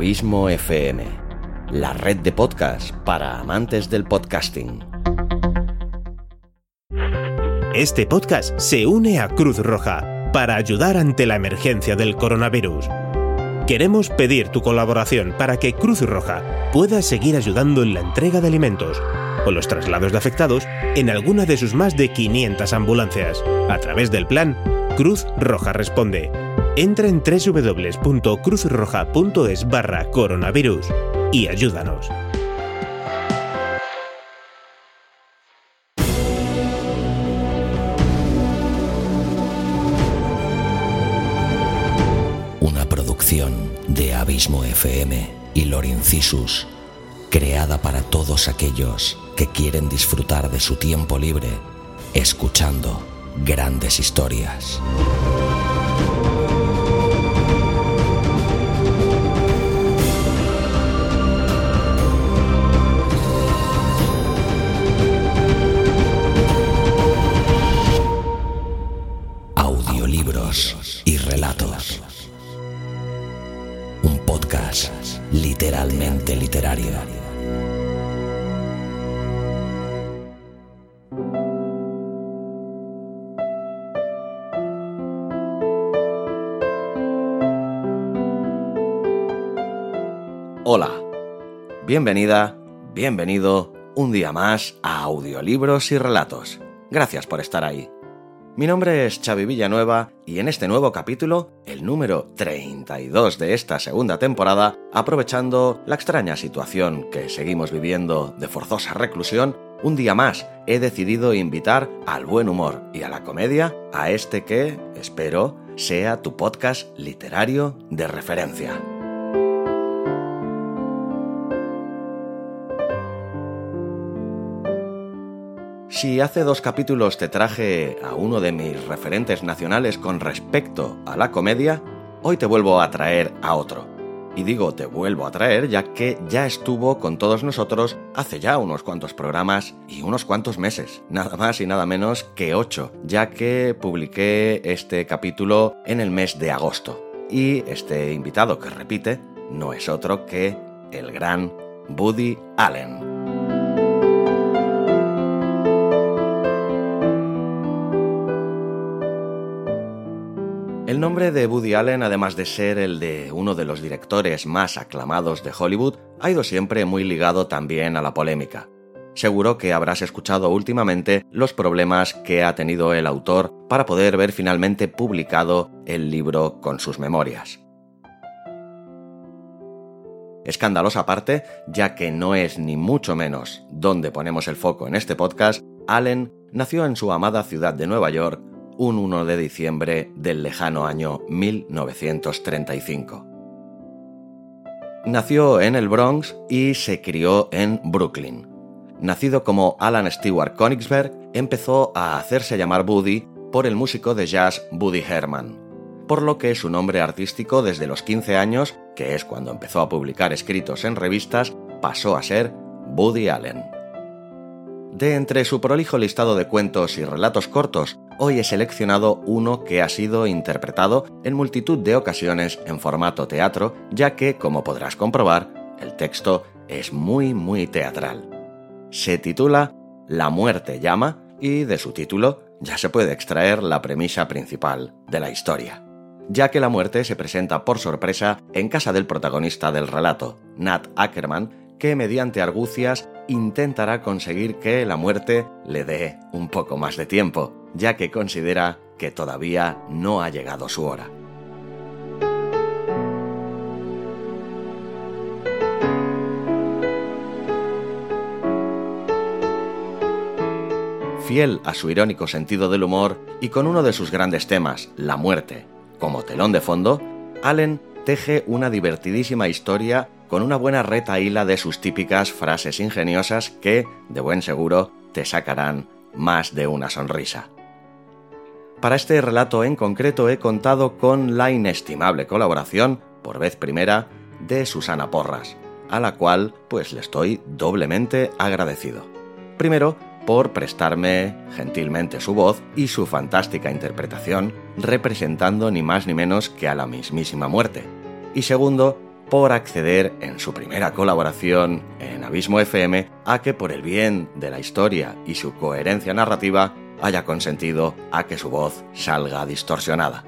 Abismo FM, la red de podcast para amantes del podcasting. Este podcast se une a Cruz Roja para ayudar ante la emergencia del coronavirus. Queremos pedir tu colaboración para que Cruz Roja pueda seguir ayudando en la entrega de alimentos o los traslados de afectados en alguna de sus más de 500 ambulancias a través del plan Cruz Roja Responde. Entra en www.cruzroja.es barra coronavirus y ayúdanos. Una producción de Abismo FM y Lorincisus, creada para todos aquellos que quieren disfrutar de su tiempo libre escuchando grandes historias. Literalmente literario. Hola, bienvenida, bienvenido un día más a Audiolibros y Relatos. Gracias por estar ahí. Mi nombre es Xavi Villanueva y en este nuevo capítulo, el número 32 de esta segunda temporada, aprovechando la extraña situación que seguimos viviendo de forzosa reclusión, un día más he decidido invitar al buen humor y a la comedia a este que, espero, sea tu podcast literario de referencia. Si hace dos capítulos te traje a uno de mis referentes nacionales con respecto a la comedia, hoy te vuelvo a traer a otro. Y digo te vuelvo a traer ya que ya estuvo con todos nosotros hace ya unos cuantos programas y unos cuantos meses, nada más y nada menos que ocho, ya que publiqué este capítulo en el mes de agosto. Y este invitado que repite no es otro que el gran Woody Allen. El nombre de Woody Allen, además de ser el de uno de los directores más aclamados de Hollywood, ha ido siempre muy ligado también a la polémica. Seguro que habrás escuchado últimamente los problemas que ha tenido el autor para poder ver finalmente publicado el libro con sus memorias. Escándalos aparte, ya que no es ni mucho menos donde ponemos el foco en este podcast, Allen nació en su amada ciudad de Nueva York un 1 de diciembre del lejano año 1935. Nació en el Bronx y se crió en Brooklyn. Nacido como Alan Stewart Konigsberg, empezó a hacerse llamar Buddy por el músico de jazz Buddy Herman, por lo que su nombre artístico desde los 15 años, que es cuando empezó a publicar escritos en revistas, pasó a ser Buddy Allen. De entre su prolijo listado de cuentos y relatos cortos, hoy he seleccionado uno que ha sido interpretado en multitud de ocasiones en formato teatro, ya que, como podrás comprobar, el texto es muy muy teatral. Se titula La muerte llama y de su título ya se puede extraer la premisa principal de la historia, ya que la muerte se presenta por sorpresa en casa del protagonista del relato, Nat Ackerman, que mediante argucias intentará conseguir que la muerte le dé un poco más de tiempo, ya que considera que todavía no ha llegado su hora. Fiel a su irónico sentido del humor y con uno de sus grandes temas, la muerte, como telón de fondo, Allen teje una divertidísima historia con una buena retaíla de sus típicas frases ingeniosas que, de buen seguro, te sacarán más de una sonrisa. Para este relato en concreto he contado con la inestimable colaboración, por vez primera, de Susana Porras, a la cual pues le estoy doblemente agradecido. Primero, por prestarme gentilmente su voz y su fantástica interpretación, representando ni más ni menos que a la mismísima muerte. Y segundo, por acceder en su primera colaboración en Abismo FM a que por el bien de la historia y su coherencia narrativa haya consentido a que su voz salga distorsionada.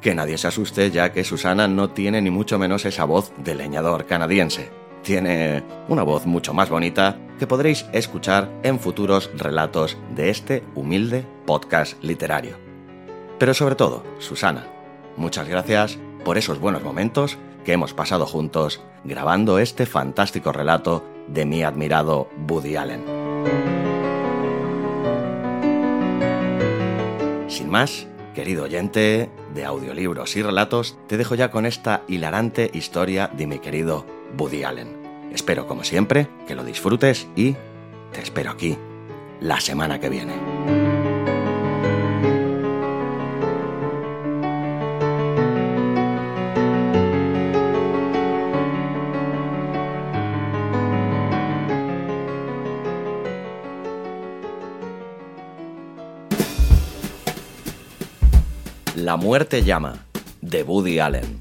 Que nadie se asuste ya que Susana no tiene ni mucho menos esa voz de leñador canadiense. Tiene una voz mucho más bonita que podréis escuchar en futuros relatos de este humilde podcast literario. Pero sobre todo, Susana, muchas gracias por esos buenos momentos que hemos pasado juntos grabando este fantástico relato de mi admirado Woody Allen. Sin más, querido oyente de audiolibros y relatos, te dejo ya con esta hilarante historia de mi querido Woody Allen. Espero, como siempre, que lo disfrutes y te espero aquí la semana que viene. La muerte llama, de Woody Allen.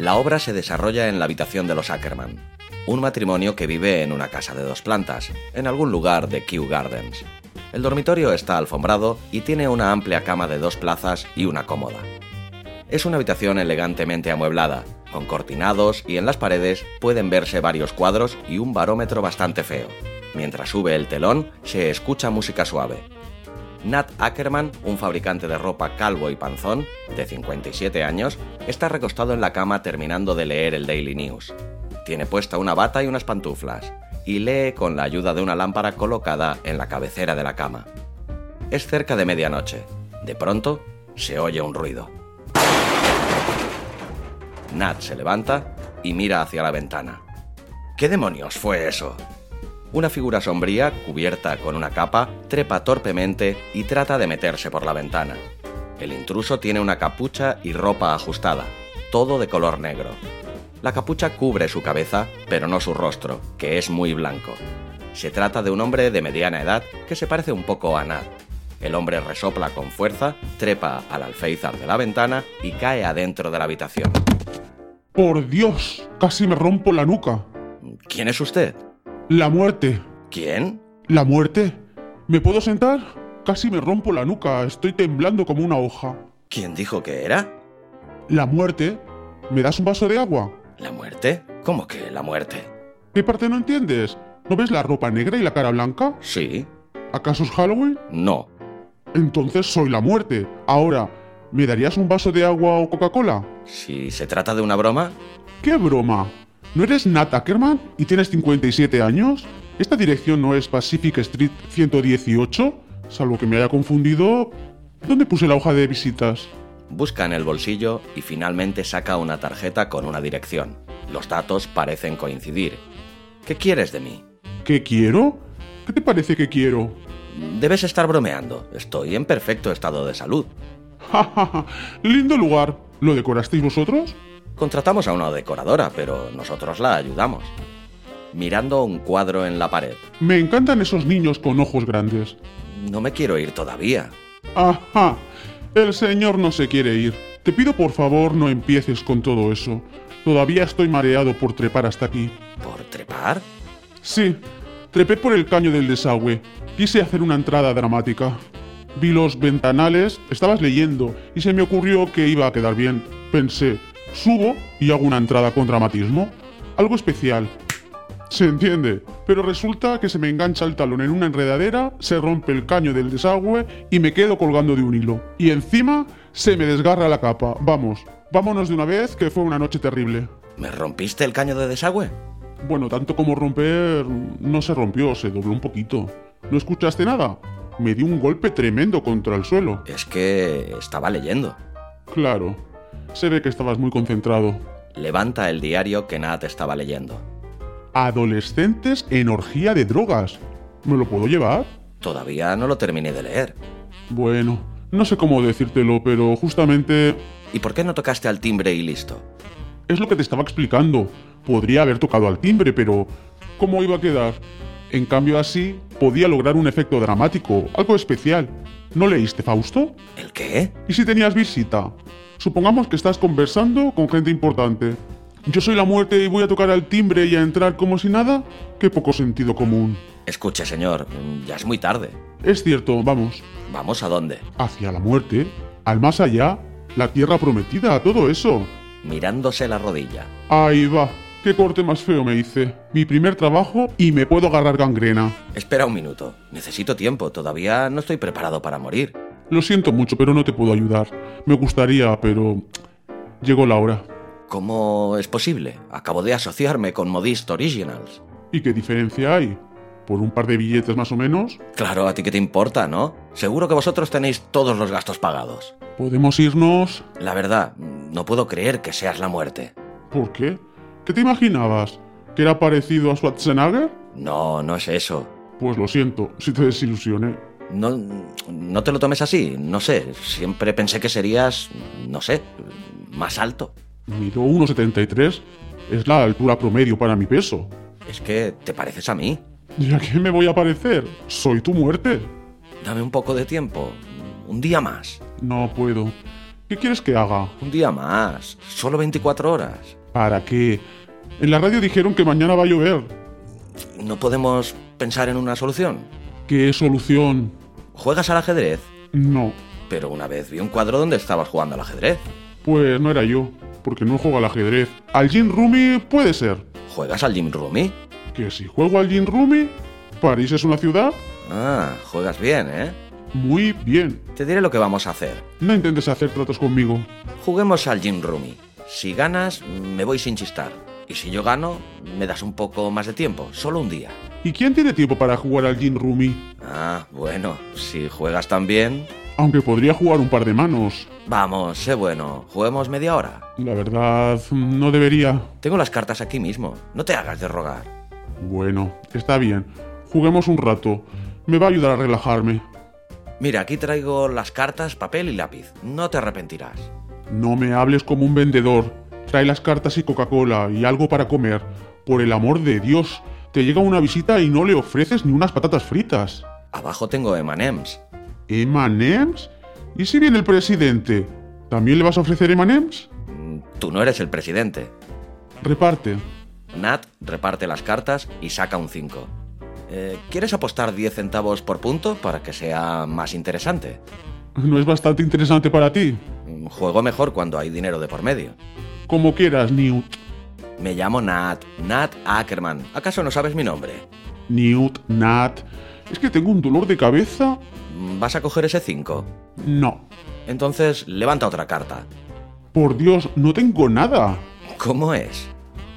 La obra se desarrolla en la habitación de los Ackerman, un matrimonio que vive en una casa de dos plantas, en algún lugar de Kew Gardens. El dormitorio está alfombrado y tiene una amplia cama de dos plazas y una cómoda. Es una habitación elegantemente amueblada, con cortinados y en las paredes pueden verse varios cuadros y un barómetro bastante feo. Mientras sube el telón, se escucha música suave. Nat Ackerman, un fabricante de ropa calvo y panzón, de 57 años, está recostado en la cama terminando de leer el Daily News. Tiene puesta una bata y unas pantuflas, y lee con la ayuda de una lámpara colocada en la cabecera de la cama. Es cerca de medianoche. De pronto, se oye un ruido. Nat se levanta y mira hacia la ventana. ¿Qué demonios fue eso? Una figura sombría, cubierta con una capa, trepa torpemente y trata de meterse por la ventana. El intruso tiene una capucha y ropa ajustada, todo de color negro. La capucha cubre su cabeza, pero no su rostro, que es muy blanco. Se trata de un hombre de mediana edad que se parece un poco a Nat. El hombre resopla con fuerza, trepa al alféizar de la ventana y cae adentro de la habitación. Por Dios, casi me rompo la nuca. ¿Quién es usted? La muerte. ¿Quién? La muerte. ¿Me puedo sentar? Casi me rompo la nuca, estoy temblando como una hoja. ¿Quién dijo que era? La muerte. ¿Me das un vaso de agua? ¿La muerte? ¿Cómo que la muerte? ¿Qué parte no entiendes? ¿No ves la ropa negra y la cara blanca? Sí. ¿Acaso es Halloween? No. Entonces soy la muerte. Ahora, ¿me darías un vaso de agua o Coca-Cola? Si se trata de una broma, ¿Qué broma? ¿No eres Nat Ackerman y tienes 57 años? ¿Esta dirección no es Pacific Street 118? Salvo que me haya confundido. ¿Dónde puse la hoja de visitas? busca en el bolsillo y finalmente saca una tarjeta con una dirección. Los datos parecen coincidir. ¿Qué quieres de mí? ¿Qué quiero? ¿Qué te parece que quiero? Debes estar bromeando. Estoy en perfecto estado de salud. Lindo lugar. ¿Lo decorasteis vosotros? Contratamos a una decoradora, pero nosotros la ayudamos. Mirando un cuadro en la pared. Me encantan esos niños con ojos grandes. No me quiero ir todavía. Ajá. El señor no se quiere ir. Te pido por favor no empieces con todo eso. Todavía estoy mareado por trepar hasta aquí. ¿Por trepar? Sí, trepé por el caño del desagüe. Quise hacer una entrada dramática. Vi los ventanales, estabas leyendo, y se me ocurrió que iba a quedar bien. Pensé, subo y hago una entrada con dramatismo. Algo especial. Se entiende, pero resulta que se me engancha el talón en una enredadera, se rompe el caño del desagüe y me quedo colgando de un hilo. Y encima se me desgarra la capa. Vamos, vámonos de una vez que fue una noche terrible. ¿Me rompiste el caño de desagüe? Bueno, tanto como romper, no se rompió, se dobló un poquito. ¿No escuchaste nada? Me di un golpe tremendo contra el suelo. Es que estaba leyendo. Claro, se ve que estabas muy concentrado. Levanta el diario que Nat estaba leyendo. Adolescentes en orgía de drogas. ¿Me lo puedo llevar? Todavía no lo terminé de leer. Bueno, no sé cómo decírtelo, pero justamente ¿Y por qué no tocaste al timbre y listo? es lo que te estaba explicando. Podría haber tocado al timbre, pero ¿cómo iba a quedar? En cambio así, podía lograr un efecto dramático, algo especial. ¿No leíste Fausto? ¿El qué? ¿Y si tenías visita? Supongamos que estás conversando con gente importante. Yo soy la muerte y voy a tocar al timbre y a entrar como si nada. Qué poco sentido común. Escuche, señor, ya es muy tarde. Es cierto, vamos. ¿Vamos a dónde? Hacia la muerte, al más allá, la tierra prometida, todo eso. Mirándose la rodilla. Ahí va. Qué corte más feo me hice. Mi primer trabajo y me puedo agarrar gangrena. Espera un minuto. Necesito tiempo. Todavía no estoy preparado para morir. Lo siento mucho, pero no te puedo ayudar. Me gustaría, pero... Llegó la hora. ¿Cómo es posible? Acabo de asociarme con Modist Originals. ¿Y qué diferencia hay? ¿Por un par de billetes más o menos? Claro, a ti qué te importa, ¿no? Seguro que vosotros tenéis todos los gastos pagados. ¿Podemos irnos? La verdad, no puedo creer que seas la muerte. ¿Por qué? ¿Qué te imaginabas? ¿Que era parecido a Schwarzenegger? No, no es eso. Pues lo siento, si te desilusioné. No, no te lo tomes así, no sé. Siempre pensé que serías, no sé, más alto. Mido 1,73. Es la altura promedio para mi peso. Es que te pareces a mí. ¿Y a qué me voy a parecer? Soy tu muerte. Dame un poco de tiempo. Un día más. No puedo. ¿Qué quieres que haga? Un día más. Solo 24 horas. ¿Para qué? En la radio dijeron que mañana va a llover. ¿No podemos pensar en una solución? ¿Qué solución? ¿Juegas al ajedrez? No. Pero una vez vi un cuadro donde estabas jugando al ajedrez. Pues no era yo, porque no juego al ajedrez. Al Jim Rumi puede ser. ¿Juegas al Jim Rumi? Que si juego al Jim Rumi, París es una ciudad. Ah, juegas bien, ¿eh? Muy bien. Te diré lo que vamos a hacer. No intentes hacer tratos conmigo. Juguemos al Jim Rumi. Si ganas, me voy sin chistar. Y si yo gano, me das un poco más de tiempo, solo un día. ¿Y quién tiene tiempo para jugar al Jin Rumi? Ah, bueno, si juegas tan bien... Aunque podría jugar un par de manos. Vamos, sé bueno, juguemos media hora. La verdad, no debería. Tengo las cartas aquí mismo, no te hagas de rogar. Bueno, está bien. Juguemos un rato. Me va a ayudar a relajarme. Mira, aquí traigo las cartas, papel y lápiz. No te arrepentirás. No me hables como un vendedor. Trae las cartas y Coca-Cola y algo para comer. Por el amor de Dios, te llega una visita y no le ofreces ni unas patatas fritas. Abajo tengo M&M's. ¿Emanems? ¿Y si viene el presidente? ¿También le vas a ofrecer Emanems? Mm, Tú no eres el presidente. Reparte. Nat reparte las cartas y saca un 5. Eh, ¿Quieres apostar 10 centavos por punto para que sea más interesante? ¿No es bastante interesante para ti? Mm, Juego mejor cuando hay dinero de por medio. Como quieras, Newt. Me llamo Nat, Nat Ackerman. ¿Acaso no sabes mi nombre? Newt, Nat. Es que tengo un dolor de cabeza. Mm, ¿Vas a coger ese 5? No. Entonces levanta otra carta. Por Dios, no tengo nada. ¿Cómo es?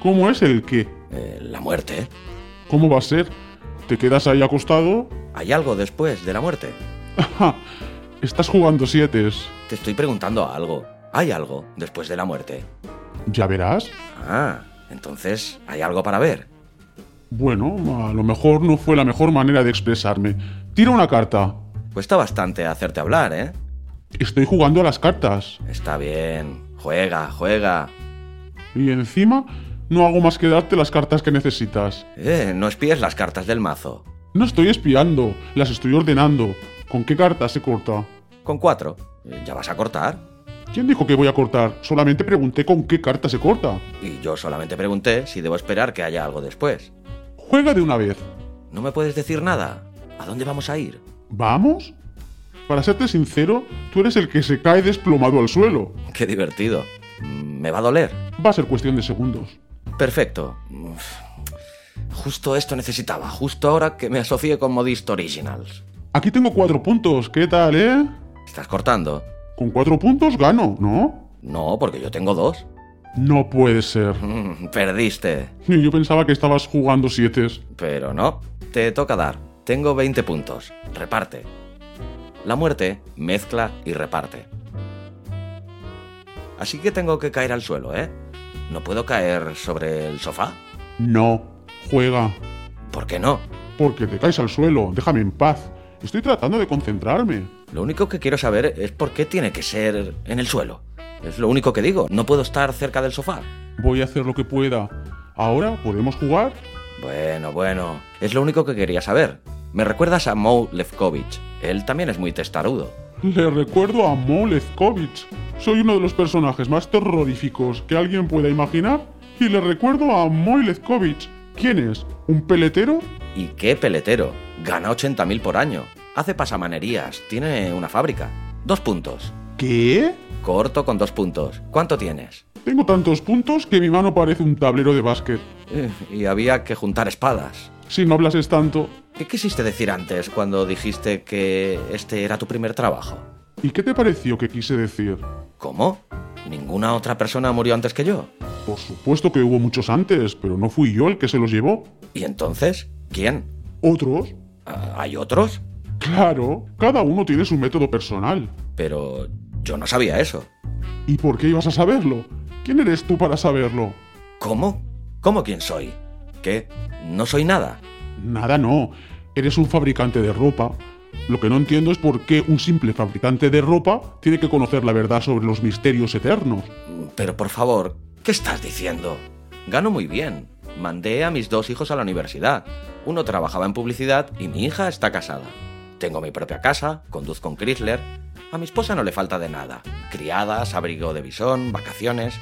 ¿Cómo es el qué? Eh, la muerte. ¿Cómo va a ser? ¿Te quedas ahí acostado? ¿Hay algo después de la muerte? Estás jugando sietes. Te estoy preguntando algo. ¿Hay algo después de la muerte? ¿Ya verás? Ah, entonces hay algo para ver. Bueno, a lo mejor no fue la mejor manera de expresarme. Tira una carta. Cuesta bastante hacerte hablar, ¿eh? Estoy jugando a las cartas. Está bien. Juega, juega. Y encima, no hago más que darte las cartas que necesitas. Eh, no espíes las cartas del mazo. No estoy espiando, las estoy ordenando. ¿Con qué carta se corta? Con cuatro. ¿Ya vas a cortar? ¿Quién dijo que voy a cortar? Solamente pregunté con qué carta se corta. Y yo solamente pregunté si debo esperar que haya algo después. Juega de una vez. ¿No me puedes decir nada? ¿A dónde vamos a ir? ¿Vamos? Para serte sincero, tú eres el que se cae desplomado al suelo. Qué divertido. Mm, ¿Me va a doler? Va a ser cuestión de segundos. Perfecto. Uf. Justo esto necesitaba, justo ahora que me asocié con Modist Originals. Aquí tengo cuatro puntos. ¿Qué tal, eh? ¿Estás cortando? Con cuatro puntos gano, ¿no? No, porque yo tengo dos. No puede ser. Mm, Perdiste. Yo pensaba que estabas jugando siete. Pero no, te toca dar. Tengo 20 puntos. Reparte. La muerte mezcla y reparte. Así que tengo que caer al suelo, ¿eh? ¿No puedo caer sobre el sofá? No. Juega. ¿Por qué no? Porque te caes al suelo. Déjame en paz. Estoy tratando de concentrarme. Lo único que quiero saber es por qué tiene que ser en el suelo. Es lo único que digo. No puedo estar cerca del sofá. Voy a hacer lo que pueda. Ahora, ¿podemos jugar? Bueno, bueno, es lo único que quería saber. Me recuerdas a Mo Lefkovich. Él también es muy testarudo. Le recuerdo a Mo Lefkovich. Soy uno de los personajes más terroríficos que alguien pueda imaginar. Y le recuerdo a Mo Lefkovich. ¿Quién es? ¿Un peletero? ¿Y qué peletero? Gana 80.000 por año. Hace pasamanerías. Tiene una fábrica. Dos puntos. ¿Qué? Corto con dos puntos. ¿Cuánto tienes? Tengo tantos puntos que mi mano parece un tablero de básquet. Eh, y había que juntar espadas. Si no hablases tanto. ¿Qué quisiste decir antes cuando dijiste que este era tu primer trabajo? ¿Y qué te pareció que quise decir? ¿Cómo? ¿Ninguna otra persona murió antes que yo? Por supuesto que hubo muchos antes, pero no fui yo el que se los llevó. ¿Y entonces? ¿Quién? ¿Otros? Ah, ¿Hay otros? Claro, cada uno tiene su método personal. Pero yo no sabía eso. ¿Y por qué ibas a saberlo? ¿Quién eres tú para saberlo? ¿Cómo? ¿Cómo quién soy? ¿Qué? ¿No soy nada? Nada no. Eres un fabricante de ropa. Lo que no entiendo es por qué un simple fabricante de ropa tiene que conocer la verdad sobre los misterios eternos. Pero por favor, ¿qué estás diciendo? Gano muy bien. Mandé a mis dos hijos a la universidad. Uno trabajaba en publicidad y mi hija está casada. Tengo mi propia casa, conduzco un Chrysler. A mi esposa no le falta de nada. Criadas, abrigo de bisón, vacaciones.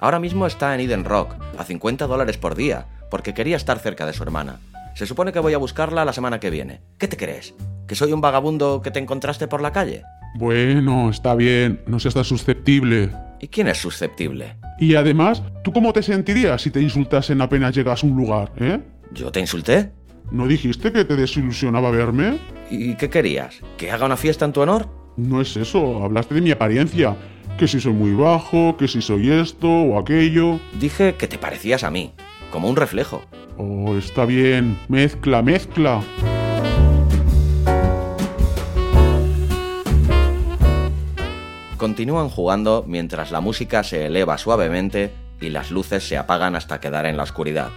Ahora mismo está en Eden Rock, a 50 dólares por día, porque quería estar cerca de su hermana. Se supone que voy a buscarla la semana que viene. ¿Qué te crees? ¿Que soy un vagabundo que te encontraste por la calle? Bueno, está bien, no seas tan susceptible. ¿Y quién es susceptible? Y además, ¿tú cómo te sentirías si te insultasen apenas llegas a un lugar, eh? ¿Yo te insulté? ¿No dijiste que te desilusionaba verme? ¿Y qué querías? ¿Que haga una fiesta en tu honor? No es eso, hablaste de mi apariencia. Que si soy muy bajo, que si soy esto o aquello. Dije que te parecías a mí, como un reflejo. Oh, está bien. Mezcla, mezcla. Continúan jugando mientras la música se eleva suavemente y las luces se apagan hasta quedar en la oscuridad.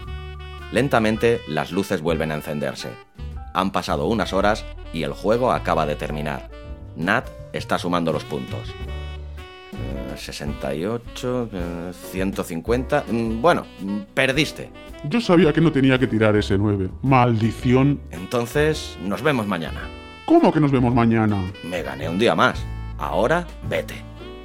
Lentamente las luces vuelven a encenderse. Han pasado unas horas y el juego acaba de terminar. Nat está sumando los puntos. Eh, 68, eh, 150... mm, Bueno, mm, perdiste. Yo sabía que no tenía que tirar ese 9. Maldición. Entonces, nos vemos mañana. ¿Cómo que nos vemos mañana? Me gané un día más. Ahora, vete.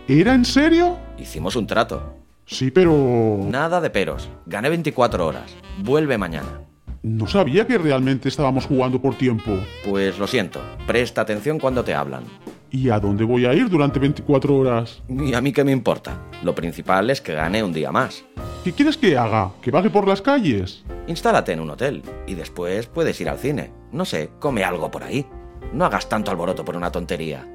¿Era en serio? Hicimos un trato. Sí, pero... Nada de peros. Gané 24 horas. Vuelve mañana. No sabía que realmente estábamos jugando por tiempo. Pues lo siento. Presta atención cuando te hablan. ¿Y a dónde voy a ir durante 24 horas? ¿Y a mí qué me importa? Lo principal es que gane un día más. ¿Qué quieres que haga? ¿Que vague por las calles? Instálate en un hotel y después puedes ir al cine. No sé, come algo por ahí. No hagas tanto alboroto por una tontería.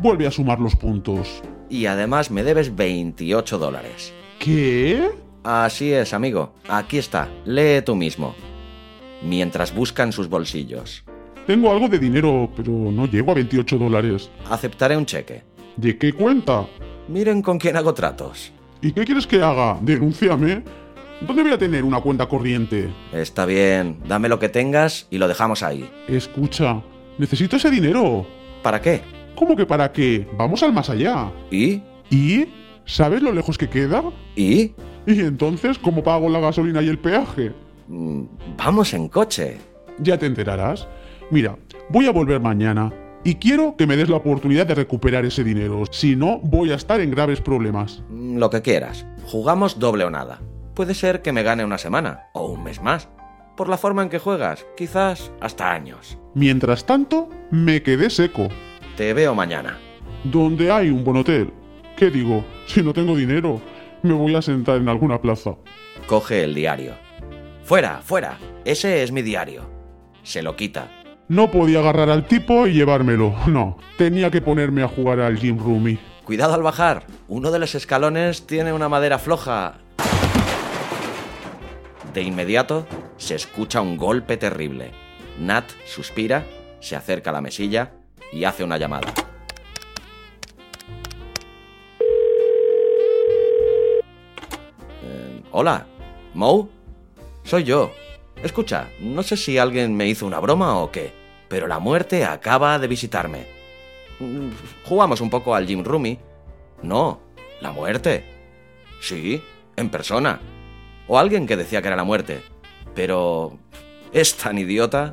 Vuelve a sumar los puntos. Y además me debes 28 dólares. ¿Qué? Así es, amigo. Aquí está. Lee tú mismo. Mientras buscan sus bolsillos. Tengo algo de dinero, pero no llego a 28 dólares. Aceptaré un cheque. ¿De qué cuenta? Miren con quién hago tratos. ¿Y qué quieres que haga? Denúnciame. ¿Dónde voy a tener una cuenta corriente? Está bien. Dame lo que tengas y lo dejamos ahí. Escucha, necesito ese dinero. ¿Para qué? ¿Cómo que para qué? Vamos al más allá. ¿Y? ¿Y? ¿Sabes lo lejos que queda? ¿Y? ¿Y entonces cómo pago la gasolina y el peaje? Mm, Vamos en coche. Ya te enterarás. Mira, voy a volver mañana y quiero que me des la oportunidad de recuperar ese dinero. Si no, voy a estar en graves problemas. Mm, Lo que quieras. Jugamos doble o nada. Puede ser que me gane una semana o un mes más. Por la forma en que juegas, quizás hasta años. Mientras tanto, me quedé seco. Te veo mañana. Donde hay un buen hotel. ¿Qué digo? Si no tengo dinero, me voy a sentar en alguna plaza. Coge el diario. Fuera, fuera. Ese es mi diario. Se lo quita. No podía agarrar al tipo y llevármelo. No, tenía que ponerme a jugar al Jim Rumi. Cuidado al bajar. Uno de los escalones tiene una madera floja. De inmediato se escucha un golpe terrible. Nat suspira, se acerca a la mesilla y hace una llamada. Eh, Hola, Moe. Soy yo. Escucha, no sé si alguien me hizo una broma o qué, pero la muerte acaba de visitarme. Mm, Jugamos un poco al Jim Rumi. No, la muerte. Sí, en persona. O alguien que decía que era la muerte. pero... ¿Es tan idiota?